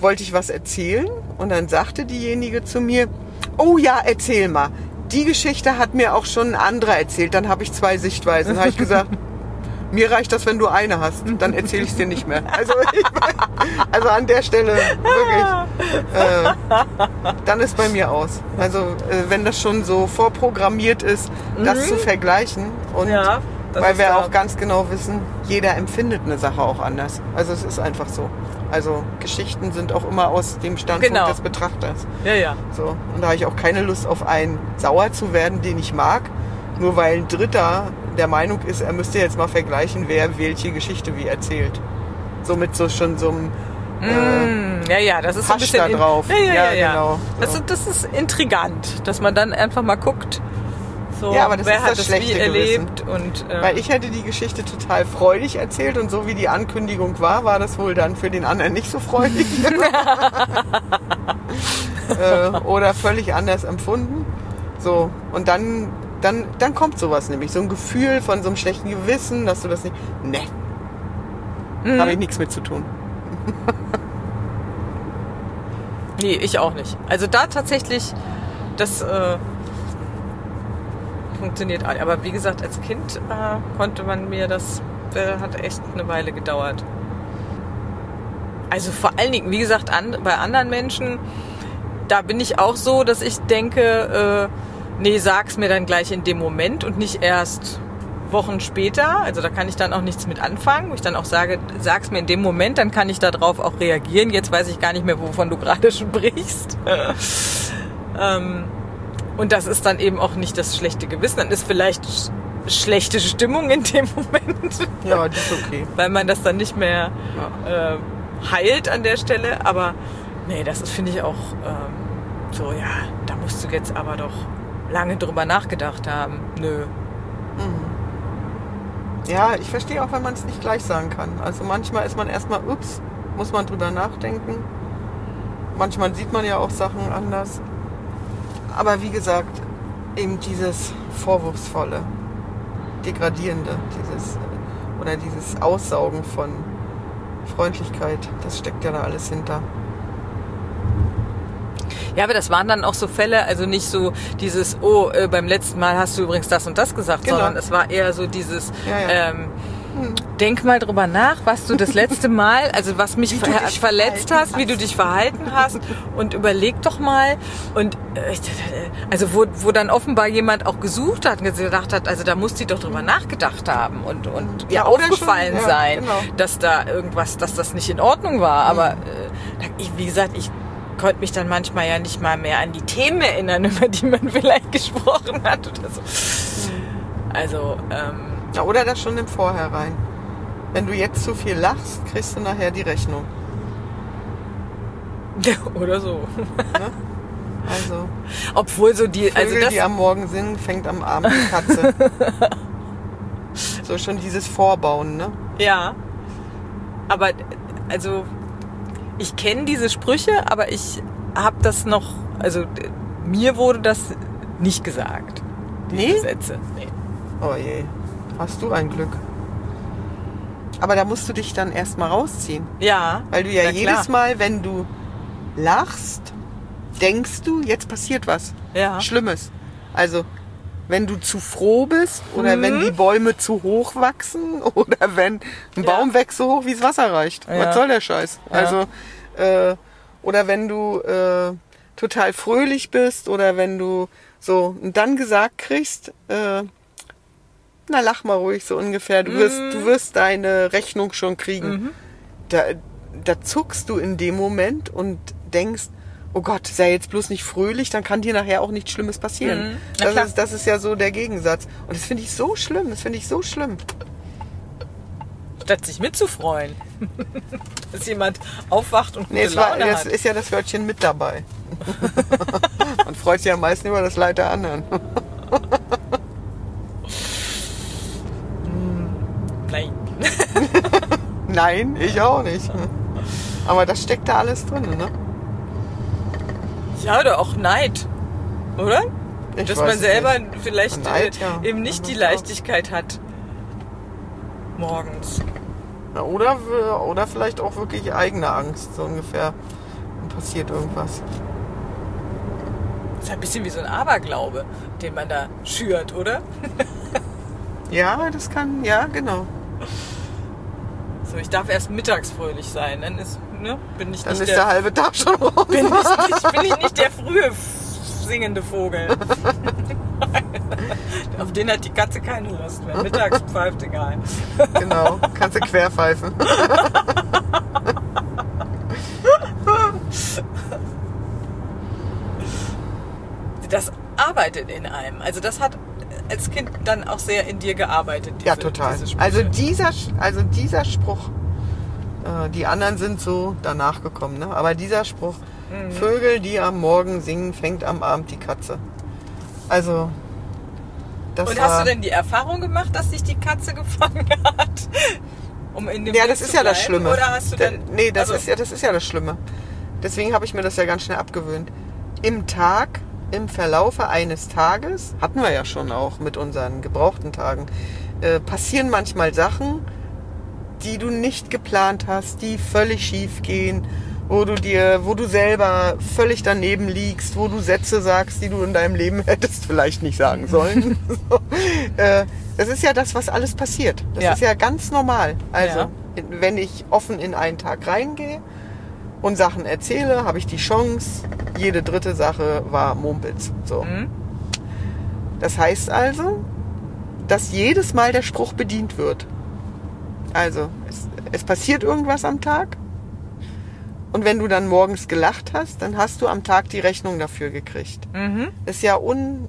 wollte ich was erzählen und dann sagte diejenige zu mir, oh ja, erzähl mal. Die Geschichte hat mir auch schon ein anderer erzählt. Dann habe ich zwei Sichtweisen. Dann habe ich gesagt, mir reicht das, wenn du eine hast. Dann erzähle ich es dir nicht mehr. Also, ich, also an der Stelle wirklich. Äh, dann ist bei mir aus. Also äh, wenn das schon so vorprogrammiert ist, das zu vergleichen und Mhm. Ja, weil wir auch ganz genau wissen, jeder empfindet eine Sache auch anders. Also es ist einfach so. Also Geschichten sind auch immer aus dem Standpunkt Genau. des Betrachters. Ja, ja. So. Und da habe ich auch keine Lust auf einen sauer zu werden, den ich mag, nur weil ein Dritter der Meinung ist, er müsste jetzt mal vergleichen, wer welche Geschichte wie erzählt. Somit so schon so einem äh, Mm, ja, ja, das ist so ein Hasch bisschen da drauf. Ja, ja, ja, Ja, ja. genau. Das, So. ist, das ist intrigant, dass man dann einfach mal guckt, so, Ja, aber das wer ist hat das das wie schlechte erlebt und äh, Weil ich hätte die Geschichte total freudig erzählt und so wie die Ankündigung war, war das wohl dann für den anderen nicht so freudig. äh, oder völlig anders empfunden. So, und dann, dann, dann kommt sowas nämlich. So ein Gefühl von so einem schlechten Gewissen, dass du das nicht. Ne. Mhm. Habe ich nichts mit zu tun. nee, ich auch nicht. Also da tatsächlich, das äh, funktioniert all. Aber wie gesagt, als Kind äh, konnte man mir das, äh, hat echt eine Weile gedauert. Also vor allen Dingen, wie gesagt, an, bei anderen Menschen, da bin ich auch so, dass ich denke, äh, nee, sag's mir dann gleich in dem Moment und nicht erst Wochen später. Also da kann ich dann auch nichts mit anfangen, wo ich dann auch sage, sag's mir in dem Moment, dann kann ich darauf auch reagieren. Jetzt weiß ich gar nicht mehr, wovon du gerade sprichst. ähm, und das ist dann eben auch nicht das schlechte Gewissen, dann ist vielleicht sch- schlechte Stimmung in dem Moment, Ja, das ist okay. weil man das dann nicht mehr Ja. äh, heilt an der Stelle. Aber nee, das ist, finde ich, auch ähm, so, ja, da musst du jetzt aber doch lange drüber nachgedacht haben. Nö. Ja, ich verstehe auch, wenn man es nicht gleich sagen kann. Also manchmal ist man erstmal, ups, muss man drüber nachdenken. Manchmal sieht man ja auch Sachen anders. Aber wie gesagt, eben dieses Vorwurfsvolle, Degradierende, dieses oder dieses Aussaugen von Freundlichkeit, das steckt ja da alles hinter. Ja, aber das waren dann auch so Fälle, also nicht so dieses, oh, äh, beim letzten Mal hast du übrigens das und das gesagt, Genau. sondern es war eher so dieses, Ja, ja. Ähm, denk mal drüber nach, was du das letzte Mal, also was mich ver verletzt hast, wie du dich verhalten hast. Und überleg doch mal. Und äh, also wo, wo dann offenbar jemand auch gesucht hat und gedacht hat, also da muss die doch drüber nachgedacht haben und, und Ja, oder aufgefallen schon, ja, sein, genau. dass da irgendwas, dass das nicht in Ordnung war, aber äh, ich, wie gesagt, ich konnte mich dann manchmal ja nicht mal mehr an die Themen erinnern, über die man vielleicht gesprochen hat oder so. Also, ähm, Ja, oder das schon im Vorhinein. Wenn du jetzt zu viel lachst, kriegst du nachher die Rechnung. oder so. Also, Obwohl so die, also Vögel, das, die am Morgen singen, fängt am Abend die Katze. so schon dieses Vorbauen, ne? ja. Aber also ich kenne diese Sprüche, aber ich habe das noch, also mir wurde das nicht gesagt. Diese Nee? Sätze. Nee. Oh je, hast du ein Glück. Aber da musst du dich dann erstmal rausziehen. Ja. Weil du ja jedes klar. Mal, wenn du lachst, denkst du, jetzt passiert was Ja. Schlimmes. Also, wenn du zu froh bist oder Mhm. wenn die Bäume zu hoch wachsen oder wenn ein Ja. Baum wächst so hoch, wie das Wasser reicht. Ja. Was soll der Scheiß? Ja. Also, äh, oder wenn du äh, total fröhlich bist oder wenn du so und dann gesagt kriegst, äh, na lach mal ruhig so ungefähr, du wirst, Mhm. du wirst deine Rechnung schon kriegen. Da, da zuckst du in dem Moment und denkst, oh Gott, sei jetzt bloß nicht fröhlich, dann kann dir nachher auch nichts Schlimmes passieren. Mhm. Das, ist, das ist ja so der Gegensatz. Und das finde ich so schlimm, das finde ich so schlimm. Statt sich mitzufreuen. Dass jemand aufwacht und gute Nee, es war, Laune das hat. ist ja das Wörtchen mit dabei. Man freut sich am meisten über das Leid der anderen. Nein. Nein, ich auch nicht. Aber das steckt da alles drin, ne? Ja, oder auch Neid. Oder? Ich Dass man selber nicht. vielleicht Neid, äh, ja. eben nicht die. Leichtigkeit hat. Morgens. Ja, Oder, oder vielleicht auch wirklich eigene Angst, so ungefähr. Dann passiert irgendwas. Das ist ein bisschen wie so ein Aberglaube, den man da schürt, oder? Ja, das kann, ja, genau. So, ich darf erst mittags fröhlich sein. Dann ist, ne, bin ich Dann nicht ist der, der halbe Tag schon rum. bin ich nicht, bin ich nicht der frühe singende Vogel. Auf den hat die Katze keine Lust. Wer mittags pfeift, egal. Genau, kannst du querpfeifen. Das arbeitet in einem. Also das hat als Kind dann auch sehr in dir gearbeitet. Ja, diese- total. diese. Also dieser, also dieser Spruch, äh, die anderen sind so danach gekommen, ne? aber dieser Spruch, Mhm. Vögel, die am Morgen singen, fängt am Abend die Katze. Also, das Und war, hast du denn die Erfahrung gemacht, dass sich die Katze gefangen hat? Um in dem Ja, Bild das ist ja das? Schlimme. Oder hast du Da- denn, nee, das, also, ist ja, das ist ja das Schlimme. Deswegen habe ich mir das ja ganz schnell abgewöhnt. Im Tag, im Verlaufe eines Tages, hatten wir ja schon auch mit unseren gebrauchten Tagen, äh, passieren manchmal Sachen, die du nicht geplant hast, die völlig schief gehen, wo du dir, wo du selber völlig daneben liegst, wo du Sätze sagst, die du in deinem Leben hättest vielleicht nicht sagen sollen. so, äh, das ist ja das, was alles passiert. Das Ja. ist ja ganz normal. Also, Ja. wenn ich offen in einen Tag reingehe und Sachen erzähle, habe ich die Chance, jede dritte Sache war Mumpitz. So. Mhm. Das heißt also, dass jedes Mal der Spruch bedient wird. Also, es, es passiert irgendwas am Tag. Und wenn du dann morgens gelacht hast, dann hast du am Tag die Rechnung dafür gekriegt. Mhm. Ist ja un,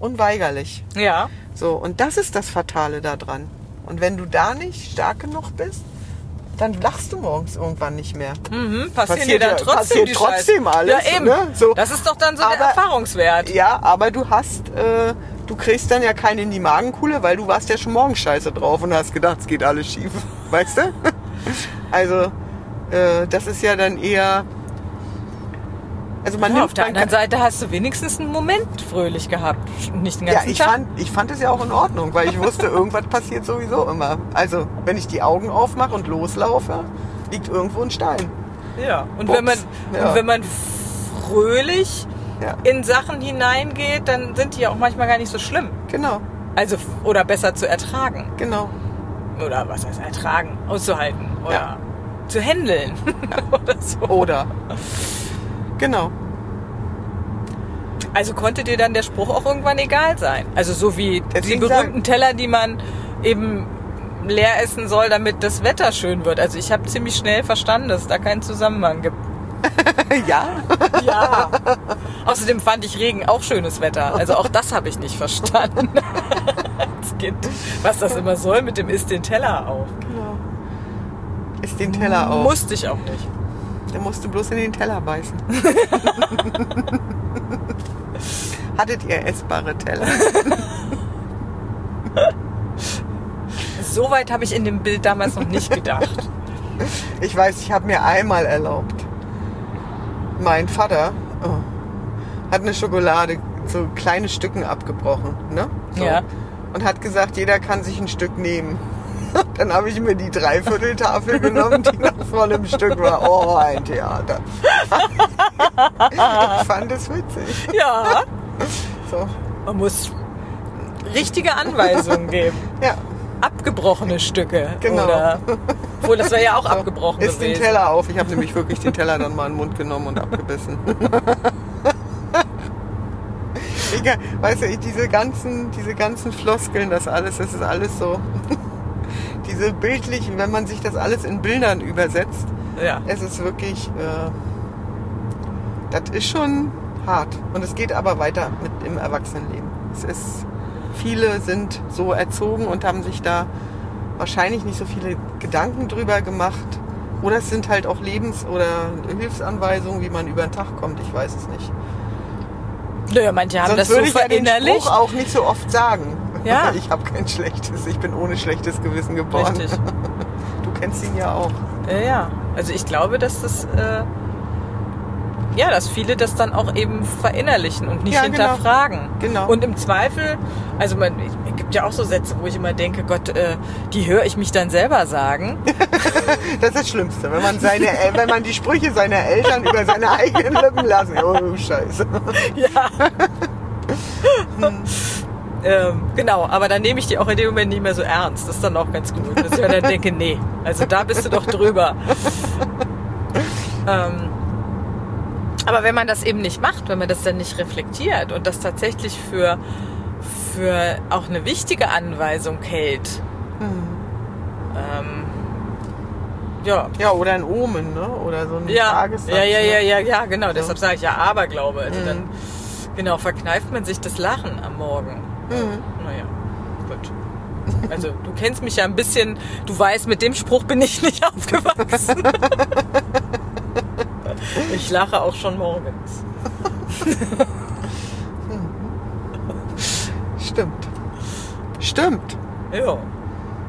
unweigerlich. Ja. So, und das ist das Fatale daran. Und wenn du da nicht stark genug bist, dann lachst du morgens irgendwann nicht mehr. Mhm. Passieren Passiert dir dann trotzdem passiert die trotzdem alles, Ja, eben. ne? So. Das ist doch dann so der Aber- Erfahrungswert. Ja, aber du hast, äh, du kriegst dann ja keinen in die Magenkuhle, weil du warst ja schon morgens scheiße drauf und hast gedacht, es geht alles schief. Weißt du? Also, äh, das ist ja dann eher. Also man Ja, nimmt auf der anderen Seite hast du wenigstens einen Moment fröhlich gehabt. Nicht den Ja, ganzen ich Tag. fand, ich fand es ja auch in Ordnung, weil ich wusste, irgendwas passiert sowieso immer. Also, wenn ich die Augen aufmache und loslaufe, liegt irgendwo ein Stein. Ja. Und Box. wenn man, Ja. und wenn man fröhlich Ja, in Sachen hineingeht, dann sind die ja auch manchmal gar nicht so schlimm. genau, Also, oder besser zu ertragen. genau. Oder was heißt ertragen? Auszuhalten. Oder Ja. zu handeln. oder so. Oder. Genau. Also konnte dir dann der Spruch auch irgendwann egal sein. Also so wie die Deswegen berühmten sag- Teller, die man eben leer essen soll, damit das Wetter schön wird. Also ich habe ziemlich schnell verstanden, dass es da keinen Zusammenhang gibt. ja, Ja. Außerdem fand ich Regen auch schönes Wetter. Also auch das habe ich nicht verstanden. Als Kind. Was das immer soll mit dem Isst den Teller auf. genau. Ist den Teller auf. Musste ich auch nicht. Dann musst du bloß in den Teller beißen. Hattet ihr essbare Teller? So weit habe ich in dem Bild damals noch nicht gedacht. Ich weiß, ich habe mir einmal erlaubt. Mein Vater oh, hat eine Schokolade so kleine Stücken abgebrochen, ne? So. Ja. Und hat gesagt, jeder kann sich ein Stück nehmen. Dann habe ich mir die Dreivierteltafel genommen, die noch voll im Stück war. Oh, ein Theater. ich fand es witzig. Ja, So. man muss richtige Anweisungen geben. Ja, Abgebrochene Stücke. Genau. Oder, obwohl, das wäre ja auch so. abgebrochen den gewesen. Teller auf. Ich habe nämlich wirklich den Teller dann mal in den Mund genommen und abgebissen. Egal, weißt du, diese ganzen, diese ganzen Floskeln, das alles, das ist alles so. Diese bildlichen, wenn man sich das alles in Bildern übersetzt, Ja. es ist wirklich, äh, Das ist schon hart. Und es geht aber weiter mit im Erwachsenenleben. Es ist, viele sind so erzogen und haben sich da wahrscheinlich nicht so viele Gedanken drüber gemacht. Oder es sind halt auch Lebens- oder Hilfsanweisungen, wie man über den Tag kommt. Ich weiß es nicht. Nö, manche haben Sonst das so würde ich ja den. Spruch auch nicht so oft sagen. Ja. Ich habe kein schlechtes, ich bin ohne schlechtes Gewissen geboren. Richtig. Du kennst ihn ja auch. Ja, ja. Also ich glaube, dass das, äh, ja, dass viele das dann auch eben verinnerlichen und nicht Ja, genau. hinterfragen. Genau. Und im Zweifel, also man, es gibt ja auch so Sätze, wo ich immer denke, Gott, äh, die höre ich mich dann selber sagen. Das ist das Schlimmste, wenn man seine, wenn man die Sprüche seiner Eltern über seine eigenen Lippen lassen. Oh Scheiße. ja. Ähm, genau, aber dann nehme ich die auch in dem Moment nicht mehr so ernst. Das ist dann auch ganz gut. Dass ich dann denke, nee, also da bist du doch drüber. ähm, aber wenn man das eben nicht macht, wenn man das dann nicht reflektiert und das tatsächlich für, für auch eine wichtige Anweisung hält, ähm, ja, Ja, oder ein Omen, ne? Oder so ein ja, Tagessatz. ja, ja, ja, ne? ja, ja, genau. Deshalb sage ich ja Aberglaube. Also Mhm. dann, genau, verkneift man sich das Lachen am Morgen. Mhm. Naja, gut. Also du kennst mich ja ein bisschen, du weißt, mit dem Spruch bin ich nicht aufgewachsen. ich lache auch schon morgens. Stimmt. Stimmt. Ja.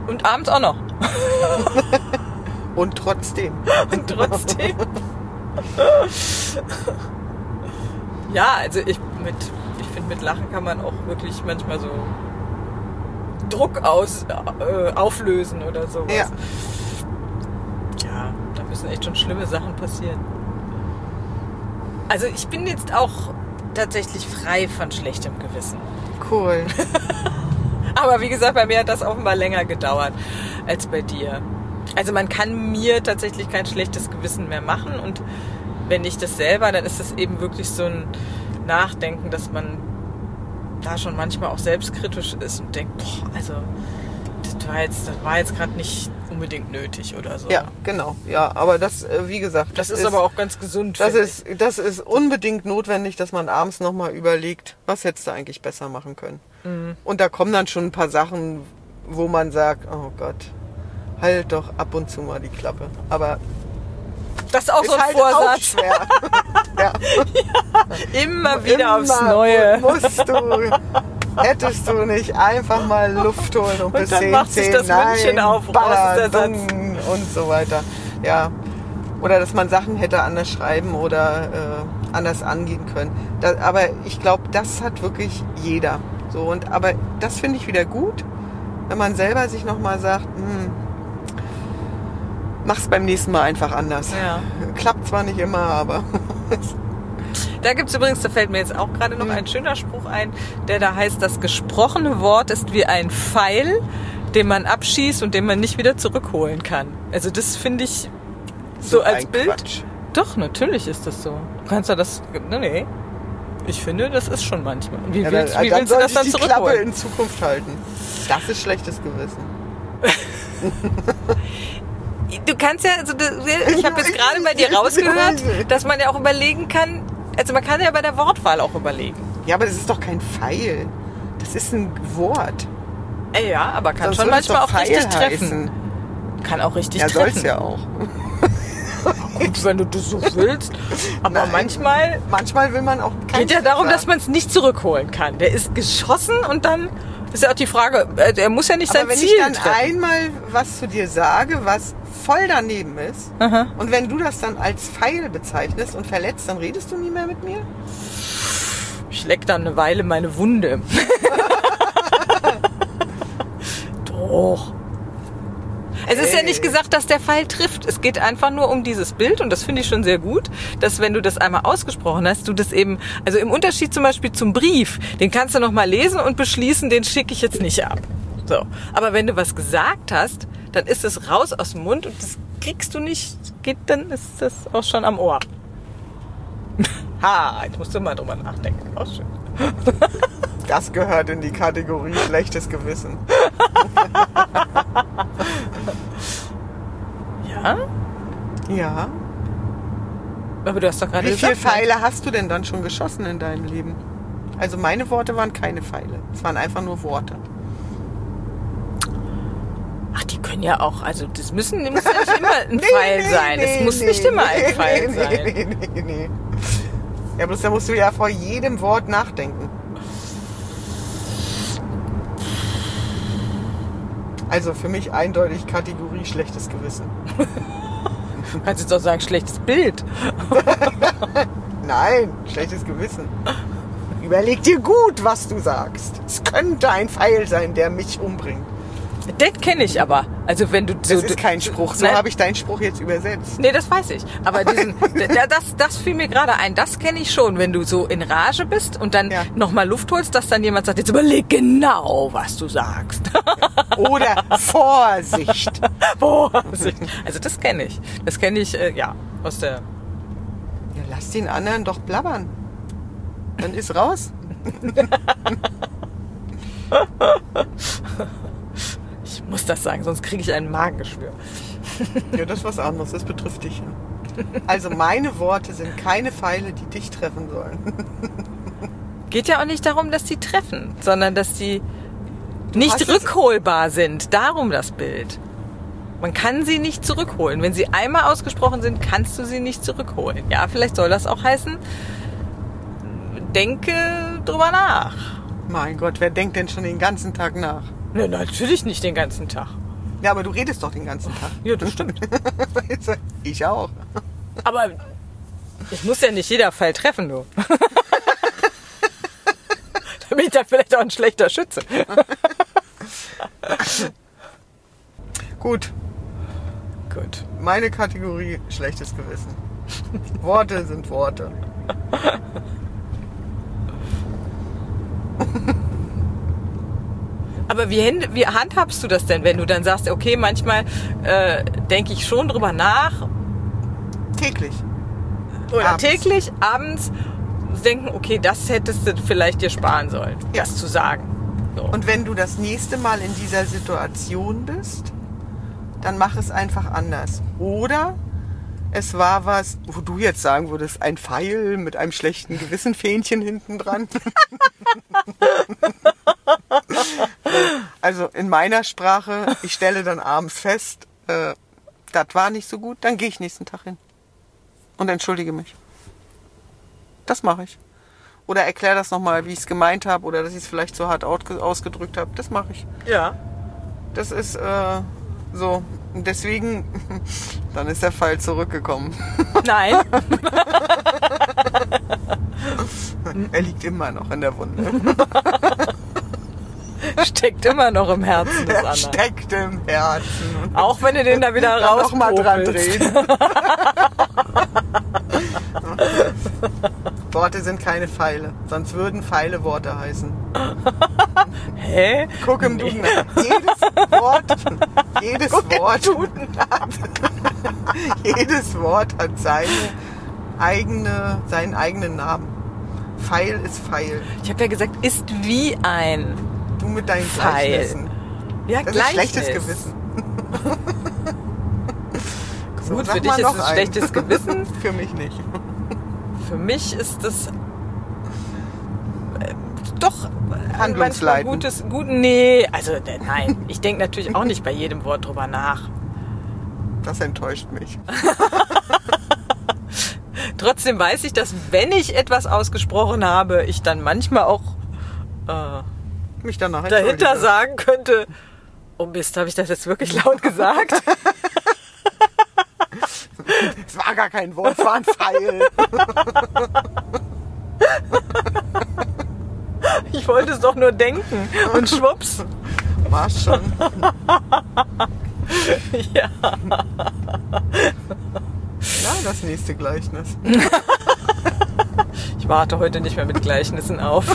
Und abends auch noch. Und trotzdem. Und trotzdem. ja, also ich mit, mit Lachen kann man auch wirklich manchmal so Druck aus, äh, auflösen oder sowas. Ja. Ja, da müssen echt schon schlimme Sachen passieren. Also ich bin jetzt auch tatsächlich frei von schlechtem Gewissen. Cool. Aber wie gesagt, bei mir hat das offenbar länger gedauert als bei dir. Also man kann mir tatsächlich kein schlechtes Gewissen mehr machen und wenn ich das selber, dann ist das eben wirklich so ein Nachdenken, dass man da schon manchmal auch selbstkritisch ist und denkt, boah, also das war jetzt, das war jetzt gerade nicht unbedingt nötig oder so. Ja, genau. Ja, aber das, äh, wie gesagt, Das, ist, aber auch ganz gesund. Das ist, das ist unbedingt notwendig, dass man abends nochmal überlegt, was hättest du eigentlich besser machen können. Mhm. Und da kommen dann schon ein paar Sachen, wo man sagt, oh Gott, halt doch ab und zu mal die Klappe. Aber. Das ist auch ist so ein halt auch Vorsatz. schwer. ja. Immer wieder aufs Immer Neue. Musst du, hättest du nicht einfach mal Luft holen und, bis dann 10, macht sich 10, das nein, München auf, der Satz. dumm und so weiter. Ja. Oder dass man Sachen hätte anders schreiben oder äh, anders angehen können. Da, aber ich glaube, das hat wirklich jeder. So und aber das finde ich wieder gut, wenn man selber sich noch mal sagt, hm, mach's beim nächsten Mal einfach anders. Ja. Klappt zwar nicht immer, aber Da gibt es übrigens, da fällt mir jetzt auch gerade noch ein schöner Spruch ein, der da heißt, das gesprochene Wort ist wie ein Pfeil, den man abschießt und den man nicht wieder zurückholen kann. Also das finde ich so, als ein Bild. Quatsch. Doch, natürlich ist das so. Du kannst ja das. Nee, nee. Ich finde, das ist schon manchmal. Wie Ja, willst, wie dann willst du das ich dann die Klappe zurückholen? in Zukunft halten. Das ist schlechtes Gewissen. Du kannst ja, also du, ich habe jetzt gerade bei dir rausgehört, dass man ja auch überlegen kann, also man kann ja bei der Wortwahl auch überlegen. Ja, aber das ist doch kein Pfeil. Das ist ein Wort. Ja, aber kann Sonst schon manchmal auch richtig Pfeil treffen. heißen. Kann auch richtig Ja, treffen. es ja auch. Gut, wenn du das so willst. Aber Nein. manchmal Manchmal will man auch kein geht ja darum, dass man es nicht zurückholen kann. Der ist geschossen und dann ist ja auch die Frage, äh, der muss ja nicht Aber sein wenn Ziel ich dann treffen. einmal was zu dir sage, was voll daneben ist, Aha. und wenn du das dann als Pfeil bezeichnest und verletzt, dann redest du nie mehr mit mir? Ich leck dann eine Weile meine Wunde. Doch. Es ist ja nicht gesagt, dass der Pfeil trifft. Es geht einfach nur um dieses Bild und das finde ich schon sehr gut, dass wenn du das einmal ausgesprochen hast, du das eben, also im Unterschied zum Beispiel zum Brief, den kannst du noch mal lesen und beschließen, den schicke ich jetzt nicht ab. So. Aber wenn du was gesagt hast, dann ist es raus aus dem Mund und das kriegst du nicht, geht, dann ist das auch schon am Ohr. Ha, jetzt musst du mal drüber nachdenken. Auch schön. Das gehört in die Kategorie schlechtes Gewissen. Ja? Ja. Aber du hast doch gerade Wie viele gesagt, Pfeile hast du denn dann schon geschossen in deinem Leben? Also meine Worte waren keine Pfeile. Es waren einfach nur Worte. Ach, die können ja auch, also das müssen, muss ja nicht immer ein Pfeil sein. Es muss nicht immer ein Pfeil nee, sein. Nee, nee, nee. Ja, bloß da musst du ja vor jedem Wort nachdenken. Also für mich eindeutig Kategorie schlechtes Gewissen. Du kannst jetzt auch sagen, schlechtes Bild. Nein, schlechtes Gewissen. Überleg dir gut, was du sagst. Es könnte ein Pfeil sein, der mich umbringt. Das kenne ich aber. Also wenn du so, Das ist kein Spruch. So Nein. habe ich deinen Spruch jetzt übersetzt. Nee, das weiß ich. Aber diesen, da- das, das fiel mir gerade ein. Das kenne ich schon, wenn du so in Rage bist und dann Ja. nochmal Luft holst, dass dann jemand sagt, jetzt überleg genau, was du sagst. Oder Vorsicht. Vorsicht. Also das kenne ich. Das kenne ich, äh, ja, aus der... Ja, lass den anderen doch blabbern. Dann ist raus. Muss das sagen, sonst kriege ich ein Magengeschwür. Ja, das ist was anderes. Das betrifft dich ja. Also meine Worte sind keine Pfeile, die dich treffen sollen. Geht ja auch nicht darum, dass die treffen, sondern dass die nicht rückholbar sind. Darum das Bild. Man kann sie nicht zurückholen. Wenn sie einmal ausgesprochen sind, kannst du sie nicht zurückholen. Ja, vielleicht soll das auch heißen, denke drüber nach. Mein Gott, wer denkt denn schon den ganzen Tag nach? Ne, natürlich nicht den ganzen Tag. Ja, aber du redest doch den ganzen Tag. Ja, das stimmt. Ich auch. Aber ich muss ja nicht jeder Fall treffen, du. da bin ich dann vielleicht auch ein schlechter Schütze. Gut, Gut. meine Kategorie schlechtes Gewissen. Worte sind Worte. Aber wie, wie handhabst du das denn, wenn du dann sagst, okay, manchmal äh, denke ich schon drüber nach Täglich. oder Abends. täglich, abends denken, okay, das hättest du vielleicht dir sparen sollen, Ja. das zu sagen. So. Und wenn du das nächste Mal in dieser Situation bist, dann mach es einfach anders. Oder es war was, wo du jetzt sagen würdest, ein Pfeil mit einem schlechten Gewissenfähnchen hinten dran. also in meiner Sprache, ich stelle dann abends fest, äh, das war nicht so gut, dann gehe ich nächsten Tag hin und entschuldige mich. Das mache ich. Oder erkläre das nochmal, wie ich es gemeint habe oder dass ich es vielleicht so hart ausgedrückt habe. Das mache ich. ja. Das ist äh, so. Und deswegen, dann ist der Fall zurückgekommen. Nein. er liegt immer noch in der Wunde. Steckt immer noch im Herzen des Er anderen. steckt im Herzen. Auch wenn du den da wieder raus noch mal dran drehen. Worte sind keine Pfeile, sonst würden Pfeile Worte heißen. Hä? Guck im Duden. nach. Jedes Wort, jedes Wort, hat, jedes Wort hat seine eigene, seinen eigenen Namen. Pfeil ist Pfeil. Ich habe ja gesagt, ist wie ein. Du mit deinen Pfeil. Gleichnissen. Ja, Das ist Gleichnis. schlechtes Gewissen. So, Gut, für dich ist es einen. schlechtes Gewissen. Für mich nicht. Für mich ist das äh, doch äh, Handlungsleiten. gutes, gut, nee, also nein, ich denke natürlich auch nicht bei jedem Wort drüber nach. Das enttäuscht mich. Trotzdem weiß ich, dass wenn ich etwas ausgesprochen habe, ich dann manchmal auch äh, Mich danach dahinter sagen könnte, oh Mist, habe ich das jetzt wirklich laut gesagt? Es war gar kein Wort, es war ein Pfeil. Ich wollte es doch nur denken und schwupps. War schon. Ja. Ja, das nächste Gleichnis. Ich warte heute nicht mehr mit Gleichnissen auf.